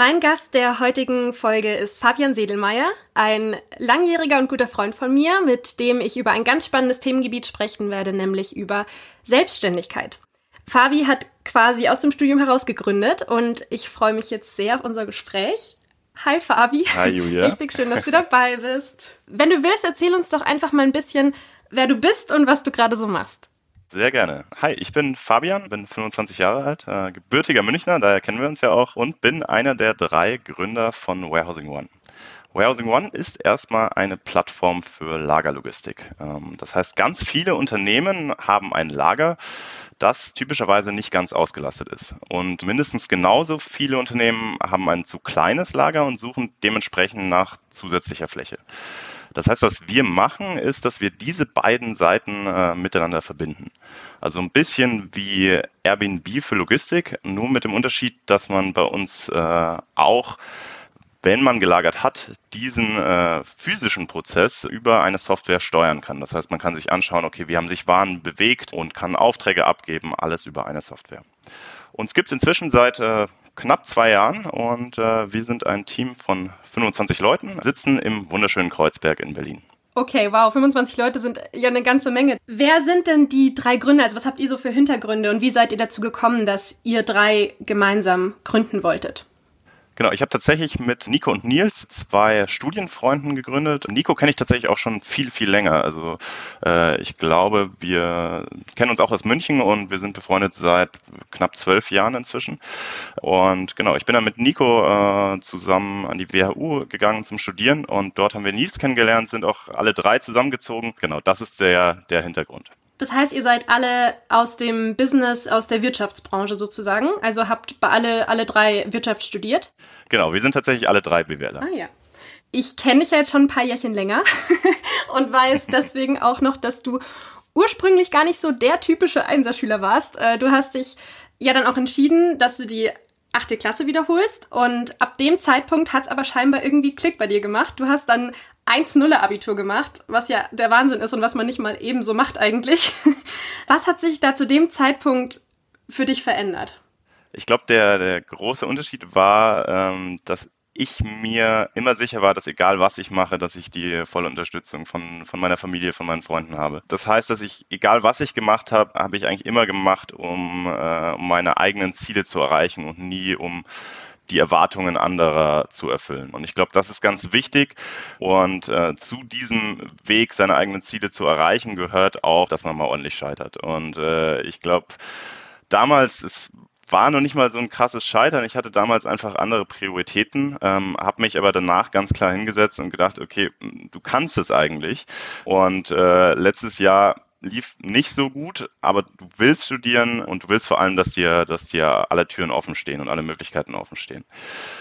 Mein Gast der heutigen Folge ist Fabian Sedelmeier, ein langjähriger und guter Freund von mir, mit dem ich über ein ganz spannendes Themengebiet sprechen werde, nämlich über Selbstständigkeit. Fabi hat quasi aus dem Studium heraus gegründet und ich freue mich jetzt sehr auf unser Gespräch. Hi Fabi. Hi Julia. Richtig schön, dass du dabei bist. Wenn du willst, erzähl uns doch einfach mal ein bisschen, wer du bist und was du gerade so machst. Sehr gerne. Hi, ich bin Fabian, bin 25 Jahre alt, äh, gebürtiger Münchner, daher kennen wir uns ja auch, und bin einer der drei Gründer von Warehousing One. Warehousing One ist erstmal eine Plattform für Lagerlogistik. Ähm, das heißt, ganz viele Unternehmen haben ein Lager, das typischerweise nicht ganz ausgelastet ist. Und mindestens genauso viele Unternehmen haben ein zu kleines Lager und suchen dementsprechend nach zusätzlicher Fläche. Das heißt, was wir machen, ist, dass wir diese beiden Seiten äh, miteinander verbinden. Also ein bisschen wie Airbnb für Logistik, nur mit dem Unterschied, dass man bei uns äh, auch wenn man gelagert hat, diesen äh, physischen Prozess über eine Software steuern kann. Das heißt, man kann sich anschauen, okay, wie haben sich Waren bewegt und kann Aufträge abgeben, alles über eine Software. Uns gibt es inzwischen seit äh, knapp zwei Jahren und äh, wir sind ein Team von 25 Leuten, sitzen im wunderschönen Kreuzberg in Berlin. Okay, wow, 25 Leute sind ja eine ganze Menge. Wer sind denn die drei Gründer? Also was habt ihr so für Hintergründe und wie seid ihr dazu gekommen, dass ihr drei gemeinsam gründen wolltet? Genau, ich habe tatsächlich mit Nico und Nils zwei Studienfreunden gegründet. Nico kenne ich tatsächlich auch schon viel, viel länger. Also äh, ich glaube, wir kennen uns auch aus München und wir sind befreundet seit knapp zwölf Jahren inzwischen. Und genau, ich bin dann mit Nico äh, zusammen an die WHU gegangen zum Studieren und dort haben wir Nils kennengelernt, sind auch alle drei zusammengezogen. Genau, das ist der, der Hintergrund. Das heißt, ihr seid alle aus dem Business, aus der Wirtschaftsbranche sozusagen. Also habt bei alle, alle drei Wirtschaft studiert? Genau, wir sind tatsächlich alle drei BWLer. Ah ja. Ich kenne dich ja jetzt schon ein paar Jährchen länger und weiß deswegen auch noch, dass du ursprünglich gar nicht so der typische Einserschüler warst. Äh, du hast dich ja dann auch entschieden, dass du die achte Klasse wiederholst und ab dem Zeitpunkt hat es aber scheinbar irgendwie Klick bei dir gemacht. Du hast dann 1-0-Abitur gemacht, was ja der Wahnsinn ist und was man nicht mal eben so macht eigentlich. Was hat sich da zu dem Zeitpunkt für dich verändert? Ich glaube, der, der große Unterschied war, ähm, dass ich mir immer sicher war, dass egal was ich mache, dass ich die volle Unterstützung von, von meiner Familie, von meinen Freunden habe. Das heißt, dass ich, egal was ich gemacht habe, habe ich eigentlich immer gemacht, um, äh, um meine eigenen Ziele zu erreichen und nie um die Erwartungen anderer zu erfüllen. Und ich glaube, das ist ganz wichtig. Und äh, zu diesem Weg, seine eigenen Ziele zu erreichen, gehört auch, dass man mal ordentlich scheitert. Und äh, ich glaube, damals ist war noch nicht mal so ein krasses Scheitern. Ich hatte damals einfach andere Prioritäten, ähm, habe mich aber danach ganz klar hingesetzt und gedacht, okay, du kannst es eigentlich. Und äh, letztes Jahr lief nicht so gut, aber du willst studieren und du willst vor allem, dass dir, dass dir alle Türen offen stehen und alle Möglichkeiten offen stehen.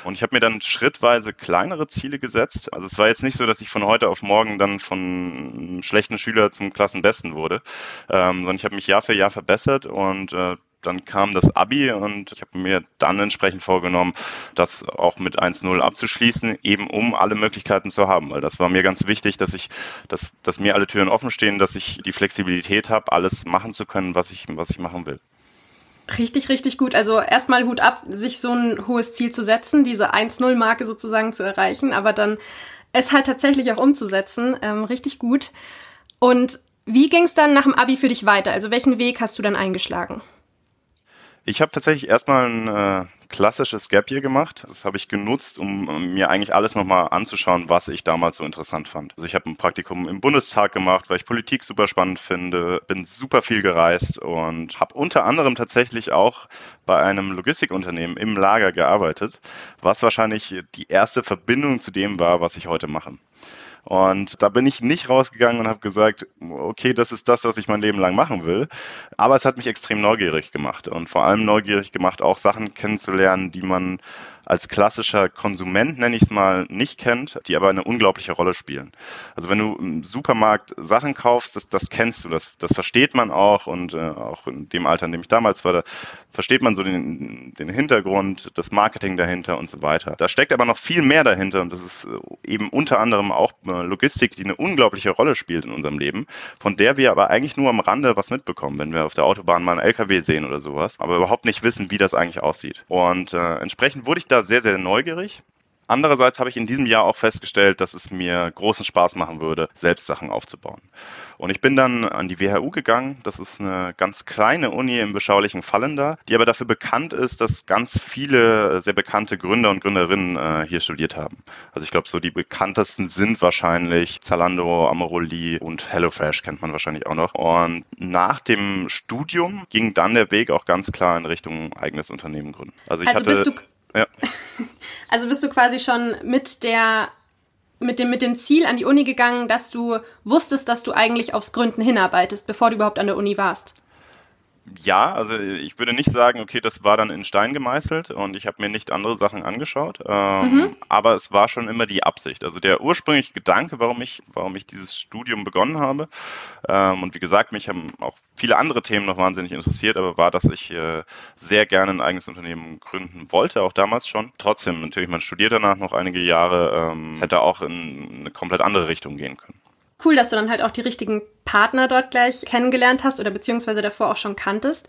Und ich habe mir dann schrittweise kleinere Ziele gesetzt. Also es war jetzt nicht so, dass ich von heute auf morgen dann von schlechten Schüler zum Klassenbesten wurde, ähm, sondern ich habe mich Jahr für Jahr verbessert und äh, dann kam das Abi und ich habe mir dann entsprechend vorgenommen, das auch mit 1-0 abzuschließen, eben um alle Möglichkeiten zu haben. Weil das war mir ganz wichtig, dass ich, dass, dass mir alle Türen offen stehen, dass ich die Flexibilität habe, alles machen zu können, was ich, was ich machen will. Richtig, richtig gut. Also erstmal Hut ab, sich so ein hohes Ziel zu setzen, diese 1-0-Marke sozusagen zu erreichen, aber dann es halt tatsächlich auch umzusetzen. Ähm, richtig gut. Und wie ging es dann nach dem Abi für dich weiter? Also welchen Weg hast du dann eingeschlagen? Ich habe tatsächlich erstmal ein äh, klassisches Gap Year gemacht. Das habe ich genutzt, um mir eigentlich alles nochmal anzuschauen, was ich damals so interessant fand. Also ich habe ein Praktikum im Bundestag gemacht, weil ich Politik super spannend finde, bin super viel gereist und habe unter anderem tatsächlich auch bei einem Logistikunternehmen im Lager gearbeitet, was wahrscheinlich die erste Verbindung zu dem war, was ich heute mache. Und da bin ich nicht rausgegangen und habe gesagt, okay, das ist das, was ich mein Leben lang machen will. Aber es hat mich extrem neugierig gemacht und vor allem neugierig gemacht, auch Sachen kennenzulernen, die man als klassischer Konsument, nenne ich es mal, nicht kennt, die aber eine unglaubliche Rolle spielen. Also wenn du im Supermarkt Sachen kaufst, das, das kennst du, das, das versteht man auch und äh, auch in dem Alter, in dem ich damals war, da versteht man so den, den Hintergrund, das Marketing dahinter und so weiter. Da steckt aber noch viel mehr dahinter und das ist äh, eben unter anderem auch äh, Logistik, die eine unglaubliche Rolle spielt in unserem Leben, von der wir aber eigentlich nur am Rande was mitbekommen, wenn wir auf der Autobahn mal einen LKW sehen oder sowas, aber überhaupt nicht wissen, wie das eigentlich aussieht. Und äh, entsprechend wurde ich da Sehr, sehr neugierig. Andererseits habe ich in diesem Jahr auch festgestellt, dass es mir großen Spaß machen würde, selbst Sachen aufzubauen. Und ich bin dann an die WHU gegangen. Das ist eine ganz kleine Uni im beschaulichen Fallender, die aber dafür bekannt ist, dass ganz viele sehr bekannte Gründer und Gründerinnen äh, hier studiert haben. Also ich glaube, so die bekanntesten sind wahrscheinlich Zalando, Amaroli und HelloFresh kennt man wahrscheinlich auch noch. Und nach dem Studium ging dann der Weg auch ganz klar in Richtung eigenes Unternehmen gründen. Also ich also hatte bist du ja. Also bist du quasi schon mit der mit dem, mit dem Ziel an die Uni gegangen, dass du wusstest, dass du eigentlich aufs Gründen hinarbeitest, bevor du überhaupt an der Uni warst? Ja, also ich würde nicht sagen, okay, das war dann in Stein gemeißelt und ich habe mir nicht andere Sachen angeschaut, ähm, mhm. aber es war schon immer die Absicht. Also der ursprüngliche Gedanke, warum ich, warum ich dieses Studium begonnen habe ähm, und wie gesagt, mich haben auch viele andere Themen noch wahnsinnig interessiert, aber war, dass ich äh, sehr gerne ein eigenes Unternehmen gründen wollte, auch damals schon. Trotzdem, natürlich, man studiert danach noch einige Jahre, ähm, hätte auch in eine komplett andere Richtung gehen können cool, dass du dann halt auch die richtigen Partner dort gleich kennengelernt hast oder beziehungsweise davor auch schon kanntest.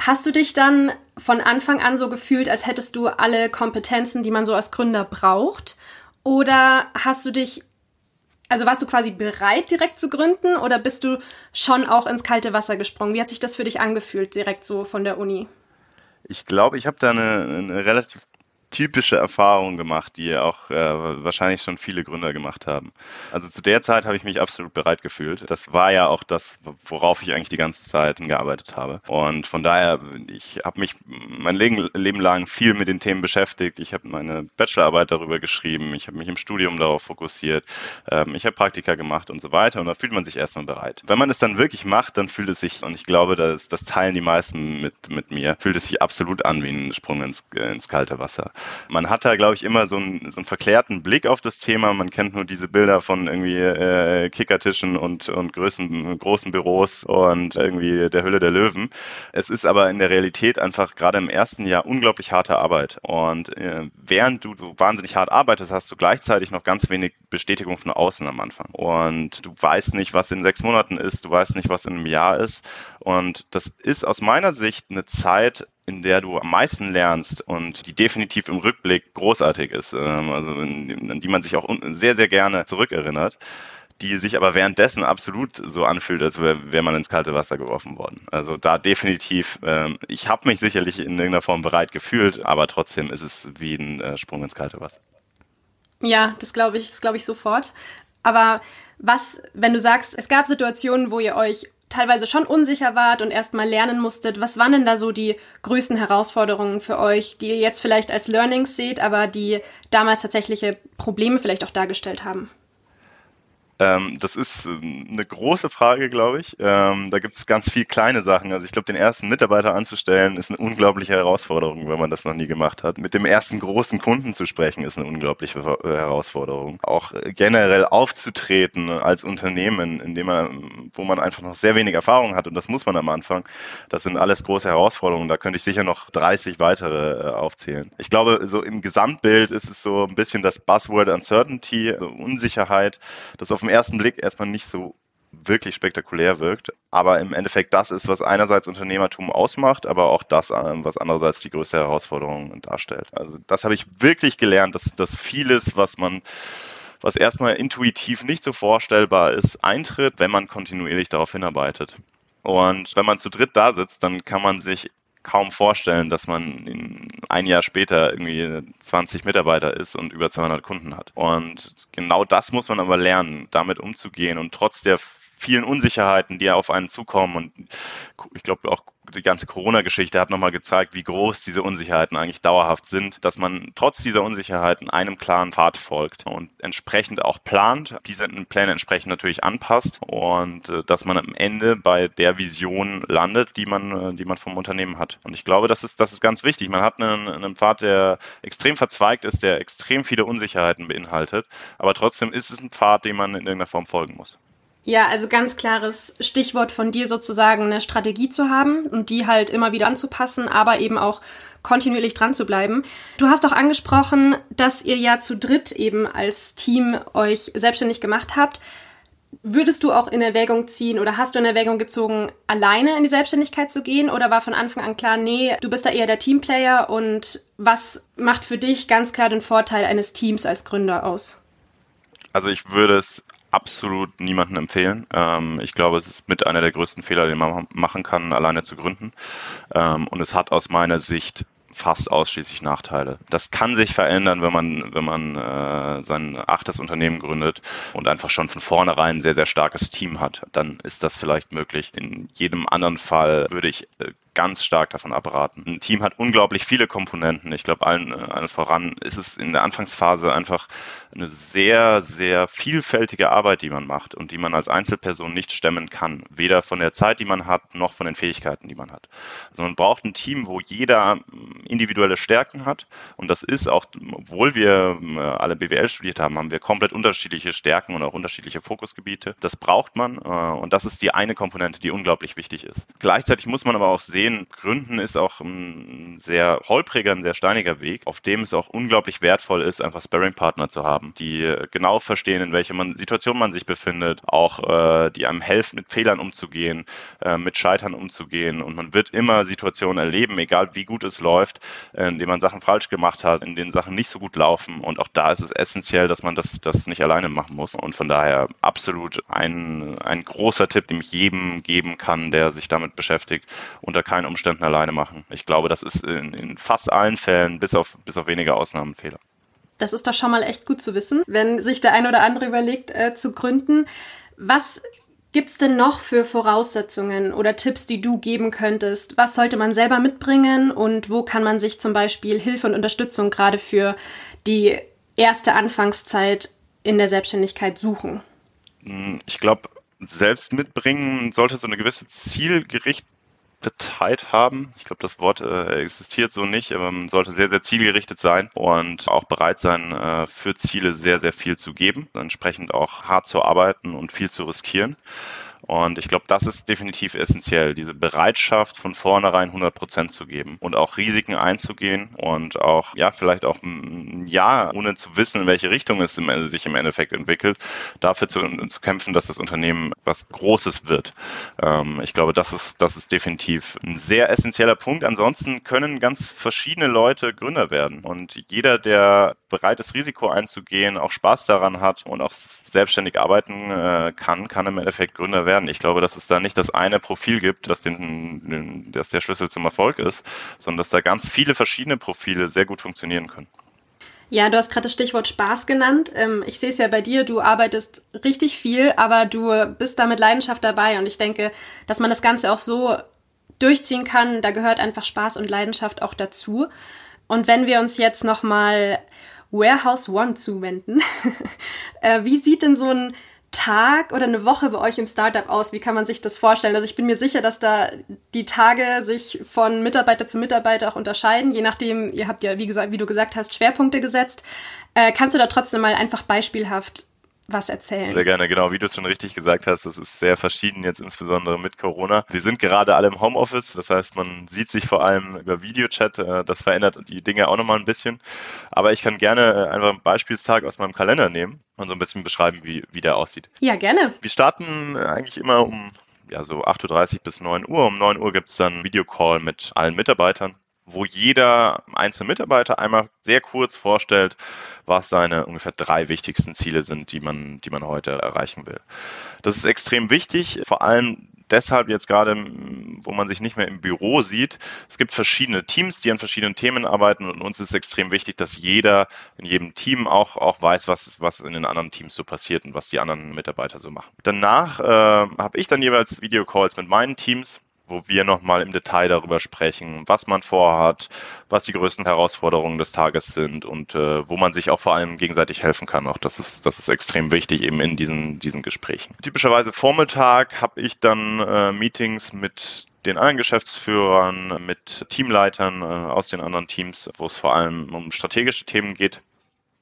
Hast du dich dann von Anfang an so gefühlt, als hättest du alle Kompetenzen, die man so als Gründer braucht? Oder hast du dich, also warst du quasi bereit, direkt zu gründen oder bist du schon auch ins kalte Wasser gesprungen? Wie hat sich das für dich angefühlt, direkt so von der Uni? Ich glaube, ich habe da eine, eine relativ typische Erfahrung gemacht, die auch äh, wahrscheinlich schon viele Gründer gemacht haben. Also zu der Zeit habe ich mich absolut bereit gefühlt. Das war ja auch das, worauf ich eigentlich die ganze Zeit gearbeitet habe. Und von daher, ich habe mich mein Leben, lang viel mit den Themen beschäftigt. Ich habe meine Bachelorarbeit darüber geschrieben. Ich habe mich im Studium darauf fokussiert. Ähm, ich habe Praktika gemacht und so weiter. Und da fühlt man sich erstmal bereit. Wenn man es dann wirklich macht, dann fühlt es sich, und ich glaube, das, das teilen die meisten mit, mit mir, fühlt es sich absolut an wie ein Sprung ins, ins kalte Wasser. Man hat da, glaube ich, immer so einen, so einen verklärten Blick auf das Thema. Man kennt nur diese Bilder von irgendwie äh, Kickertischen und, und großen, großen Büros und irgendwie der Hülle der Löwen. Es ist aber in der Realität einfach gerade im ersten Jahr unglaublich harte Arbeit. Und äh, während du so wahnsinnig hart arbeitest, hast du gleichzeitig noch ganz wenig Bestätigung von außen am Anfang. Und du weißt nicht, was in sechs Monaten ist, du weißt nicht, was in einem Jahr ist. Und das ist aus meiner Sicht eine Zeit, in der du am meisten lernst und die definitiv im Rückblick großartig ist, ähm, also an die man sich auch sehr, sehr gerne zurückerinnert, die sich aber währenddessen absolut so anfühlt, als wäre man ins kalte Wasser geworfen worden. Also da definitiv, ähm, ich habe mich sicherlich in irgendeiner Form bereit gefühlt, aber trotzdem ist es wie ein äh, Sprung ins kalte Wasser. Ja, das glaube ich, das glaube ich sofort. Aber was, wenn du sagst, es gab Situationen, wo ihr euch teilweise schon unsicher wart und erstmal lernen musstet, was waren denn da so die größten Herausforderungen für euch, die ihr jetzt vielleicht als Learnings seht, aber die damals tatsächliche Probleme vielleicht auch dargestellt haben? Ähm, das ist ähm, eine große Frage, glaube ich. Ähm, da gibt es ganz viele kleine Sachen. Also ich glaube, den ersten Mitarbeiter anzustellen, ist eine unglaubliche Herausforderung, wenn man das noch nie gemacht hat. Mit dem ersten großen Kunden zu sprechen, ist eine unglaubliche äh, Herausforderung. Auch generell aufzutreten als Unternehmen, in dem man, wo man einfach noch sehr wenig Erfahrung hat, und das muss man am Anfang. Das sind alles große Herausforderungen. Da könnte ich sicher noch 30 weitere äh, aufzählen. Ich glaube, so im Gesamtbild ist es so ein bisschen das Buzzword Uncertainty, also Unsicherheit, das auf dem ersten Blick erstmal nicht so wirklich spektakulär wirkt, aber im Endeffekt das ist, was einerseits Unternehmertum ausmacht, aber auch das, ähm, was andererseits die größte Herausforderung darstellt. Also das habe ich wirklich gelernt, dass, dass vieles, was man was erstmal intuitiv nicht so vorstellbar ist, eintritt, wenn man kontinuierlich darauf hinarbeitet. Und wenn man zu dritt da sitzt, dann kann man sich kaum vorstellen, dass man ein Jahr später irgendwie 20 Mitarbeiter ist und über 200 Kunden hat. Und genau das muss man aber lernen, damit umzugehen und trotz der vielen Unsicherheiten, die auf einen zukommen und ich glaube auch die ganze Corona-Geschichte hat nochmal gezeigt, wie groß diese Unsicherheiten eigentlich dauerhaft sind, dass man trotz dieser Unsicherheiten einem klaren Pfad folgt und entsprechend auch plant, diese Pläne entsprechend natürlich anpasst und äh, dass man am Ende bei der Vision landet, die man, äh, die man vom Unternehmen hat. Und ich glaube, das ist, das ist ganz wichtig. Man hat einen, einen Pfad, der extrem verzweigt ist, der extrem viele Unsicherheiten beinhaltet, aber trotzdem ist es ein Pfad, dem man in irgendeiner Form folgen muss. Ja, also ganz klares Stichwort von dir sozusagen eine Strategie zu haben und die halt immer wieder anzupassen, aber eben auch kontinuierlich dran zu bleiben. Du hast auch angesprochen, dass ihr ja zu dritt eben als Team euch selbstständig gemacht habt. Würdest du auch in Erwägung ziehen oder hast du in Erwägung gezogen, alleine in die Selbstständigkeit zu gehen oder war von Anfang an klar, nee, du bist da eher der Teamplayer und was macht für dich ganz klar den Vorteil eines Teams als Gründer aus? Also ich würde es absolut niemandem empfehlen. Ähm, ich glaube, es ist mit einer der größten Fehler, den man machen kann, alleine zu gründen. Ähm, und es hat aus meiner Sicht fast ausschließlich Nachteile. Das kann sich verändern, wenn man, wenn man äh, sein achtes Unternehmen gründet und einfach schon von vornherein ein sehr, sehr starkes Team hat. Dann ist das vielleicht möglich. In jedem anderen Fall würde ich äh, ganz stark davon abraten. Ein Team hat unglaublich viele Komponenten. Ich glaube, allen, allen voran ist es in der Anfangsphase einfach eine sehr, sehr vielfältige Arbeit, die man macht und die man als Einzelperson nicht stemmen kann. Weder von der Zeit, die man hat, noch von den Fähigkeiten, die man hat. Also man braucht ein Team, wo jeder individuelle Stärken hat. Und das ist auch, obwohl wir äh, alle BWL studiert haben, haben wir komplett unterschiedliche Stärken und auch unterschiedliche Fokusgebiete. Das braucht man. Äh, und das ist die eine Komponente, die unglaublich wichtig ist. Gleichzeitig muss man aber auch sehen, Gründen ist auch ein sehr holpriger, ein sehr steiniger Weg, auf dem es auch unglaublich wertvoll ist, einfach Sparring-Partner zu haben, die genau verstehen, in welcher man, Situation man sich befindet, auch äh, die einem helfen, mit Fehlern umzugehen, äh, mit Scheitern umzugehen. Und man wird immer Situationen erleben, egal wie gut es läuft, in denen man Sachen falsch gemacht hat, in denen Sachen nicht so gut laufen. Und auch da ist es essentiell, dass man das, das nicht alleine machen muss. Und von daher absolut ein, ein großer Tipp, den ich jedem geben kann, der sich damit beschäftigt, unter keinen Umständen alleine machen. Ich glaube, das ist in, in fast allen Fällen, bis auf, bis auf wenige Ausnahmen, Fehler. Das ist doch schon mal echt gut zu wissen, wenn sich der ein oder andere überlegt, äh, zu gründen. Was Gibt es denn noch für Voraussetzungen oder Tipps, die du geben könntest? Was sollte man selber mitbringen und wo kann man sich zum Beispiel Hilfe und Unterstützung gerade für die erste Anfangszeit in der Selbstständigkeit suchen? Hm, ich glaube, selbst mitbringen sollte so eine gewisse Zielgericht Zielgerichtetheit haben. Ich glaube, das Wort äh, existiert so nicht, aber man sollte sehr, sehr zielgerichtet sein und auch bereit sein, äh, für Ziele sehr, sehr viel zu geben, entsprechend auch hart zu arbeiten und viel zu riskieren. Und ich glaube, das ist definitiv essentiell, diese Bereitschaft von vornherein 100 Prozent zu geben und auch Risiken einzugehen und auch, ja, vielleicht auch ein Jahr, ohne zu wissen, in welche Richtung es sich im Endeffekt entwickelt, dafür zu, zu kämpfen, dass das Unternehmen was Großes wird. Ähm, ich glaube, das ist, das ist definitiv ein sehr essentieller Punkt. Ansonsten können ganz verschiedene Leute Gründer werden und jeder, der bereit ist, Risiko einzugehen, auch Spaß daran hat und auch selbstständig arbeiten äh, kann, kann im Endeffekt Gründer werden. Ich glaube, dass es da nicht das eine Profil gibt, das, den, den, das der Schlüssel zum Erfolg ist, sondern dass da ganz viele verschiedene Profile sehr gut funktionieren können. Ja, du hast gerade das Stichwort Spaß genannt. Ähm, ich sehe es ja bei dir, du arbeitest richtig viel, aber du bist da mit Leidenschaft dabei und ich denke, dass man das Ganze auch so durchziehen kann, da gehört einfach Spaß und Leidenschaft auch dazu. Und wenn wir uns jetzt nochmal Warehouse One zuwenden. äh, wie sieht denn so ein Tag oder eine Woche bei euch im Startup aus? Wie kann man sich das vorstellen? Also ich bin mir sicher, dass da die Tage sich von Mitarbeiter zu Mitarbeiter auch unterscheiden, je nachdem, ihr habt ja, wie, gesagt, wie du gesagt hast, Schwerpunkte gesetzt. Äh, kannst du da trotzdem mal einfach beispielhaft was erzählen. Sehr gerne, genau, wie du es schon richtig gesagt hast, das ist sehr verschieden jetzt insbesondere mit Corona. Wir sind gerade alle im Homeoffice, das heißt, man sieht sich vor allem über Videochat, äh, das verändert die Dinge auch nochmal ein bisschen. Aber ich kann gerne äh, einfach einen Beispielstag aus meinem Kalender nehmen und so ein bisschen beschreiben, wie, wie der aussieht. Ja, gerne. Wir starten eigentlich immer um ja, so 8.30 Uhr bis 9 Uhr. Um 9 Uhr gibt es dann einen Videocall mit allen Mitarbeitern wo jeder einzelne Mitarbeiter einmal sehr kurz vorstellt, was seine ungefähr drei wichtigsten Ziele sind, die man, die man heute erreichen will. Das ist extrem wichtig, vor allem deshalb jetzt gerade, wo man sich nicht mehr im Büro sieht. Es gibt verschiedene Teams, die an verschiedenen Themen arbeiten und uns ist extrem wichtig, dass jeder in jedem Team auch, auch weiß, was, was in den anderen Teams so passiert und was die anderen Mitarbeiter so machen. Danach äh, habe ich dann jeweils Videocalls mit meinen Teams wo wir nochmal im Detail darüber sprechen, was man vorhat, was die größten Herausforderungen des Tages sind und äh, wo man sich auch vor allem gegenseitig helfen kann. Auch das ist, das ist extrem wichtig eben in diesen, diesen Gesprächen. Typischerweise Vormittag habe ich dann äh, Meetings mit den anderen Geschäftsführern, mit Teamleitern äh, aus den anderen Teams, wo es vor allem um strategische Themen geht.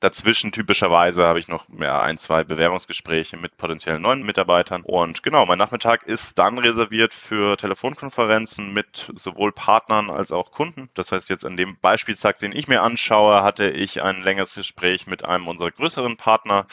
Dazwischen typischerweise habe ich noch ja, ein, zwei Bewerbungsgespräche mit potenziellen neuen Mitarbeitern. Und genau, mein Nachmittag ist dann reserviert für Telefonkonferenzen mit sowohl Partnern als auch Kunden. Das heißt, jetzt an dem Beispieltag, den ich mir anschaue, hatte ich ein längeres Gespräch mit einem unserer größeren Partner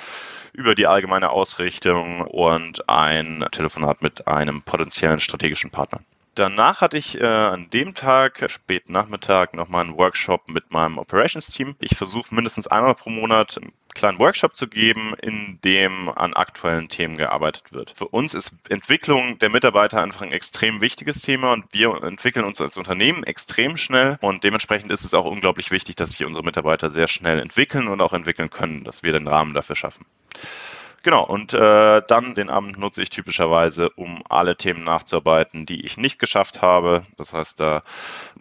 über die allgemeine Ausrichtung und ein Telefonat mit einem potenziellen strategischen Partner. Danach hatte ich äh, an dem Tag, spät Nachmittag, nochmal einen Workshop mit meinem Operations-Team. Ich versuche mindestens einmal pro Monat einen kleinen Workshop zu geben, in dem an aktuellen Themen gearbeitet wird. Für uns ist Entwicklung der Mitarbeiter einfach ein extrem wichtiges Thema und wir entwickeln uns als Unternehmen extrem schnell und dementsprechend ist es auch unglaublich wichtig, dass sich unsere Mitarbeiter sehr schnell entwickeln und auch entwickeln können, dass wir den Rahmen dafür schaffen. Genau, und äh, dann den Abend nutze ich typischerweise, um alle Themen nachzuarbeiten, die ich nicht geschafft habe. Das heißt, da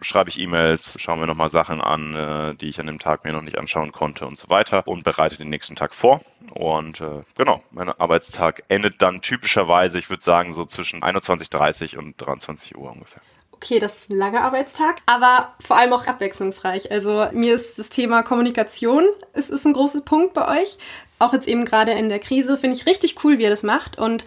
schreibe ich E-Mails, schaue mir nochmal Sachen an, äh, die ich an dem Tag mir noch nicht anschauen konnte und so weiter und bereite den nächsten Tag vor. Und äh, genau, mein Arbeitstag endet dann typischerweise, ich würde sagen, so zwischen 21.30 und 23 Uhr ungefähr okay, das ist ein langer Arbeitstag, aber vor allem auch abwechslungsreich. Also mir ist das Thema Kommunikation, es ist ein großes Punkt bei euch auch jetzt eben gerade in der Krise, finde ich richtig cool, wie ihr das macht. Und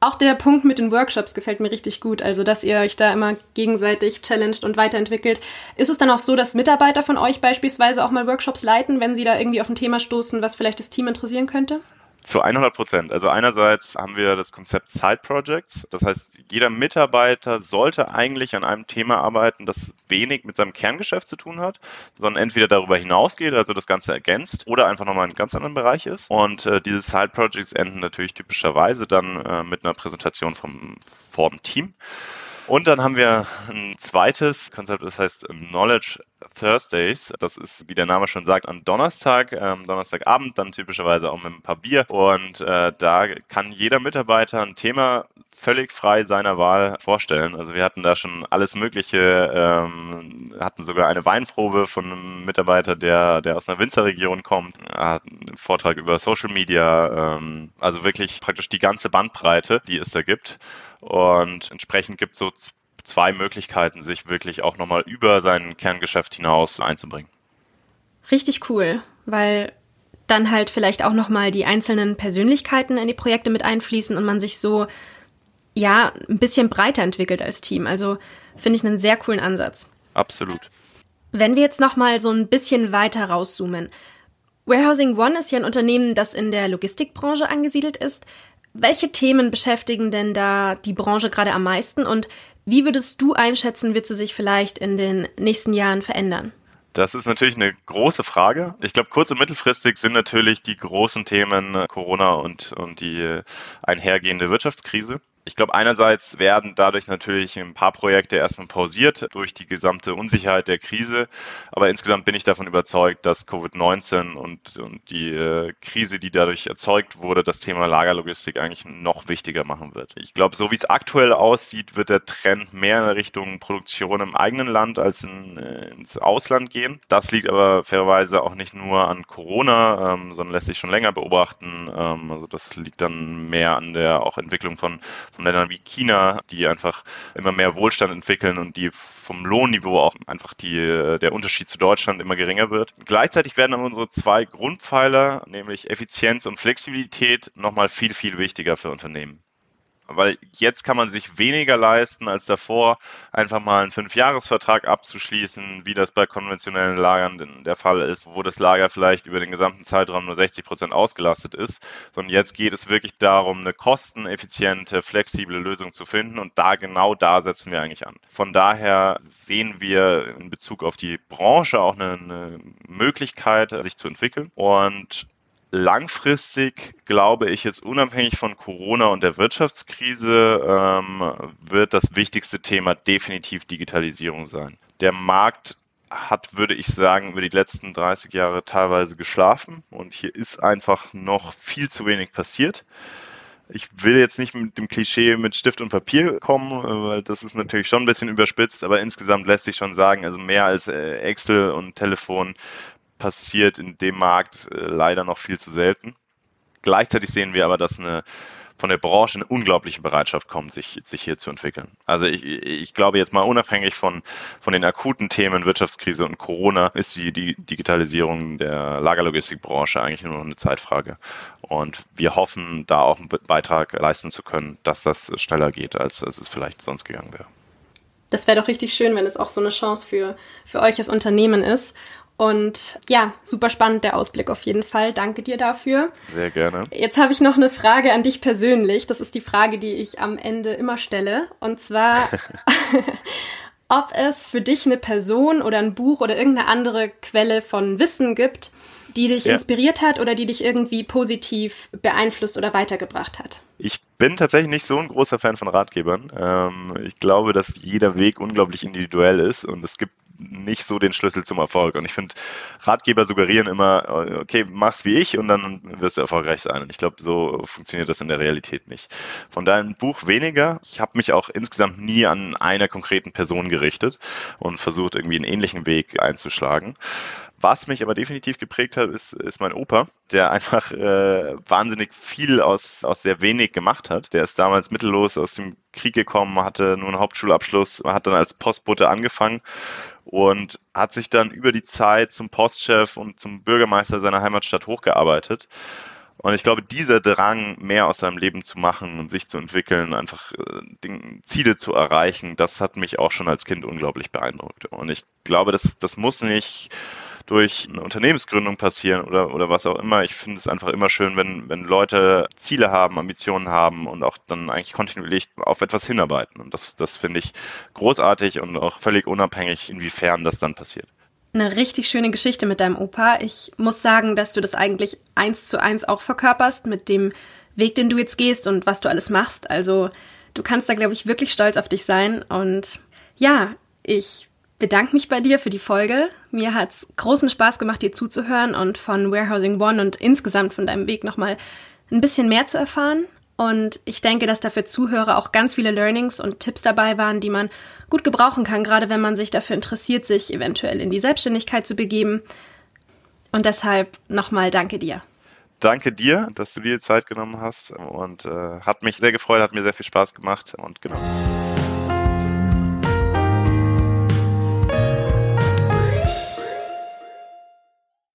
auch der Punkt mit den Workshops gefällt mir richtig gut. Also, dass ihr euch da immer gegenseitig challenged und weiterentwickelt. Ist es dann auch so, dass Mitarbeiter von euch beispielsweise auch mal Workshops leiten, wenn sie da irgendwie auf ein Thema stoßen, was vielleicht das Team interessieren könnte? Zu 100 Prozent. Also einerseits haben wir das Konzept Side Projects. Das heißt, jeder Mitarbeiter sollte eigentlich an einem Thema arbeiten, das wenig mit seinem Kerngeschäft zu tun hat, sondern entweder darüber hinausgeht, also das Ganze ergänzt, oder einfach nochmal in einem ganz anderen Bereich ist. Und äh, diese Side Projects enden natürlich typischerweise dann äh, mit einer Präsentation vom, vom Team. Und dann haben wir ein zweites Konzept, das heißt Knowledge Thursdays. Das ist, wie der Name schon sagt, am Donnerstag, ähm, Donnerstagabend, dann typischerweise auch mit ein paar Bier. Und äh, da kann jeder Mitarbeiter ein Thema völlig frei seiner Wahl vorstellen. Also wir hatten da schon alles Mögliche, ähm, hatten sogar eine Weinprobe von einem Mitarbeiter, der, der aus einer Winzerregion kommt, hat einen Vortrag über Social Media, ähm, also wirklich praktisch die ganze Bandbreite, die es da gibt. Und entsprechend gibt es so zwei Möglichkeiten, sich wirklich auch nochmal über sein Kerngeschäft hinaus einzubringen. Richtig cool, weil dann halt vielleicht auch nochmal die einzelnen Persönlichkeiten in die Projekte mit einfließen und man sich so ja ein bisschen breiter entwickelt als Team. Also finde ich einen sehr coolen Ansatz. Absolut. Wenn wir jetzt nochmal so ein bisschen weiter rauszoomen. Warehousing One ist ja ein Unternehmen, das in der Logistikbranche angesiedelt ist. Welche Themen beschäftigen denn da die Branche gerade am meisten und wie würdest du einschätzen, wird sie sich vielleicht in den nächsten Jahren verändern? Das ist natürlich eine große Frage. Ich glaube, kurz- und mittelfristig sind natürlich die großen Themen Corona und, und die einhergehende Wirtschaftskrise. Ich glaube, einerseits werden dadurch natürlich ein paar Projekte erstmal pausiert durch die gesamte Unsicherheit der Krise. Aber insgesamt bin ich davon überzeugt, dass Covid-19 und, und die äh, Krise, die dadurch erzeugt wurde, das Thema Lagerlogistik eigentlich noch wichtiger machen wird. Ich glaube, so wie es aktuell aussieht, wird der Trend mehr in Richtung Produktion im eigenen Land als in, äh, ins Ausland gehen. Das liegt aber fairerweise auch nicht nur an Corona, ähm, sondern lässt sich schon länger beobachten. Ähm, also das liegt dann mehr an der auch Entwicklung von von Ländern wie China, die einfach immer mehr Wohlstand entwickeln und die vom Lohnniveau auch einfach die, der Unterschied zu Deutschland immer geringer wird. Gleichzeitig werden aber unsere zwei Grundpfeiler, nämlich Effizienz und Flexibilität, nochmal viel, viel wichtiger für Unternehmen weil jetzt kann man sich weniger leisten als davor, einfach mal einen Fünfjahresvertrag abzuschließen, wie das bei konventionellen Lagern der Fall ist, wo das Lager vielleicht über den gesamten Zeitraum nur 60 Prozent ausgelastet ist, sondern jetzt geht es wirklich darum, eine kosteneffiziente, flexible Lösung zu finden. Und da genau da setzen wir eigentlich an. Von daher sehen wir in Bezug auf die Branche auch eine, eine Möglichkeit, sich zu entwickeln. Und langfristig glaube ich jetzt unabhängig von Corona und der Wirtschaftskrise ähm, wird das wichtigste Thema definitiv Digitalisierung sein. Der Markt hat, würde ich sagen, über die letzten 30 Jahre teilweise geschlafen und hier ist einfach noch viel zu wenig passiert. Ich will jetzt nicht mit dem Klischee mit Stift und Papier kommen, weil das ist natürlich schon ein bisschen überspitzt, aber insgesamt lässt sich schon sagen, also mehr als äh, Excel und Telefon passiert in dem Markt äh, leider noch viel zu selten. Gleichzeitig sehen wir aber, dass eine von der Branche eine unglaubliche Bereitschaft kommt, sich, sich hier zu entwickeln. Also ich, ich glaube jetzt mal unabhängig von, von den akuten Themen Wirtschaftskrise und Corona ist die, die Digitalisierung der Lagerlogistikbranche eigentlich nur noch eine Zeitfrage. Und wir hoffen, da auch einen Beitrag leisten zu können, dass das schneller geht, als, als es vielleicht sonst gegangen wäre. Das wäre doch richtig schön, wenn es auch so eine Chance für, für euch als Unternehmen ist. Und ja, super spannend der Ausblick auf jeden Fall. Danke dir dafür. Sehr gerne. Jetzt habe ich noch eine Frage an dich persönlich. Das ist die Frage, die ich am Ende immer stelle. Und zwar, ob es für dich eine Person oder ein Buch oder irgendeine andere Quelle von Wissen gibt, die dich ja. inspiriert hat oder die dich irgendwie positiv beeinflusst oder weitergebracht hat? Ich bin tatsächlich nicht so ein großer Fan von Ratgebern. Ähm, ich glaube, dass jeder Weg unglaublich individuell ist und es gibt nicht so den Schlüssel zum Erfolg. Und ich finde, Ratgeber suggerieren immer, okay, mach's wie ich und dann wirst du erfolgreich sein. Und ich glaube, so funktioniert das in der Realität nicht. Von ein Buch weniger. Ich habe mich auch insgesamt nie an einer konkreten Person gerichtet und versucht, irgendwie einen ähnlichen Weg einzuschlagen. Was mich aber definitiv geprägt hat, ist, ist mein Opa, der einfach äh, wahnsinnig viel aus, aus sehr wenig gemacht hat. Der ist damals mittellos aus dem Krieg gekommen, hatte nur einen Hauptschulabschluss, hat dann als Postbote angefangen und hat sich dann über die Zeit zum Postchef und zum Bürgermeister seiner Heimatstadt hochgearbeitet. Und ich glaube, dieser Drang, mehr aus seinem Leben zu machen und sich zu entwickeln, einfach äh, Ziele zu erreichen, das hat mich auch schon als Kind unglaublich beeindruckt. Und ich glaube, das, das muss nicht durch eine Unternehmensgründung passieren oder, oder was auch immer. Ich finde es einfach immer schön, wenn, wenn Leute Ziele haben, Ambitionen haben und auch dann eigentlich kontinuierlich auf etwas hinarbeiten. Und das, das finde ich großartig und auch völlig unabhängig, inwiefern das dann passiert. Eine richtig schöne Geschichte mit deinem Opa. Ich muss sagen, dass du das eigentlich eins zu eins auch verkörperst mit dem Weg, den du jetzt gehst und was du alles machst. Also du kannst da, glaube ich, wirklich stolz auf dich sein. Und ja, ich bedanke mich bei dir für die Folge. Mir hat es großen Spaß gemacht, dir zuzuhören und von Warehousing One und insgesamt von deinem Weg nochmal ein bisschen mehr zu erfahren. Und ich denke, dass da für Zuhörer auch ganz viele Learnings und Tipps dabei waren, die man gut gebrauchen kann, gerade wenn man sich dafür interessiert, sich eventuell in die Selbstständigkeit zu begeben. Und deshalb nochmal danke dir. Danke dir, dass du dir Zeit genommen hast und äh, hat mich sehr gefreut, hat mir sehr viel Spaß gemacht und genau.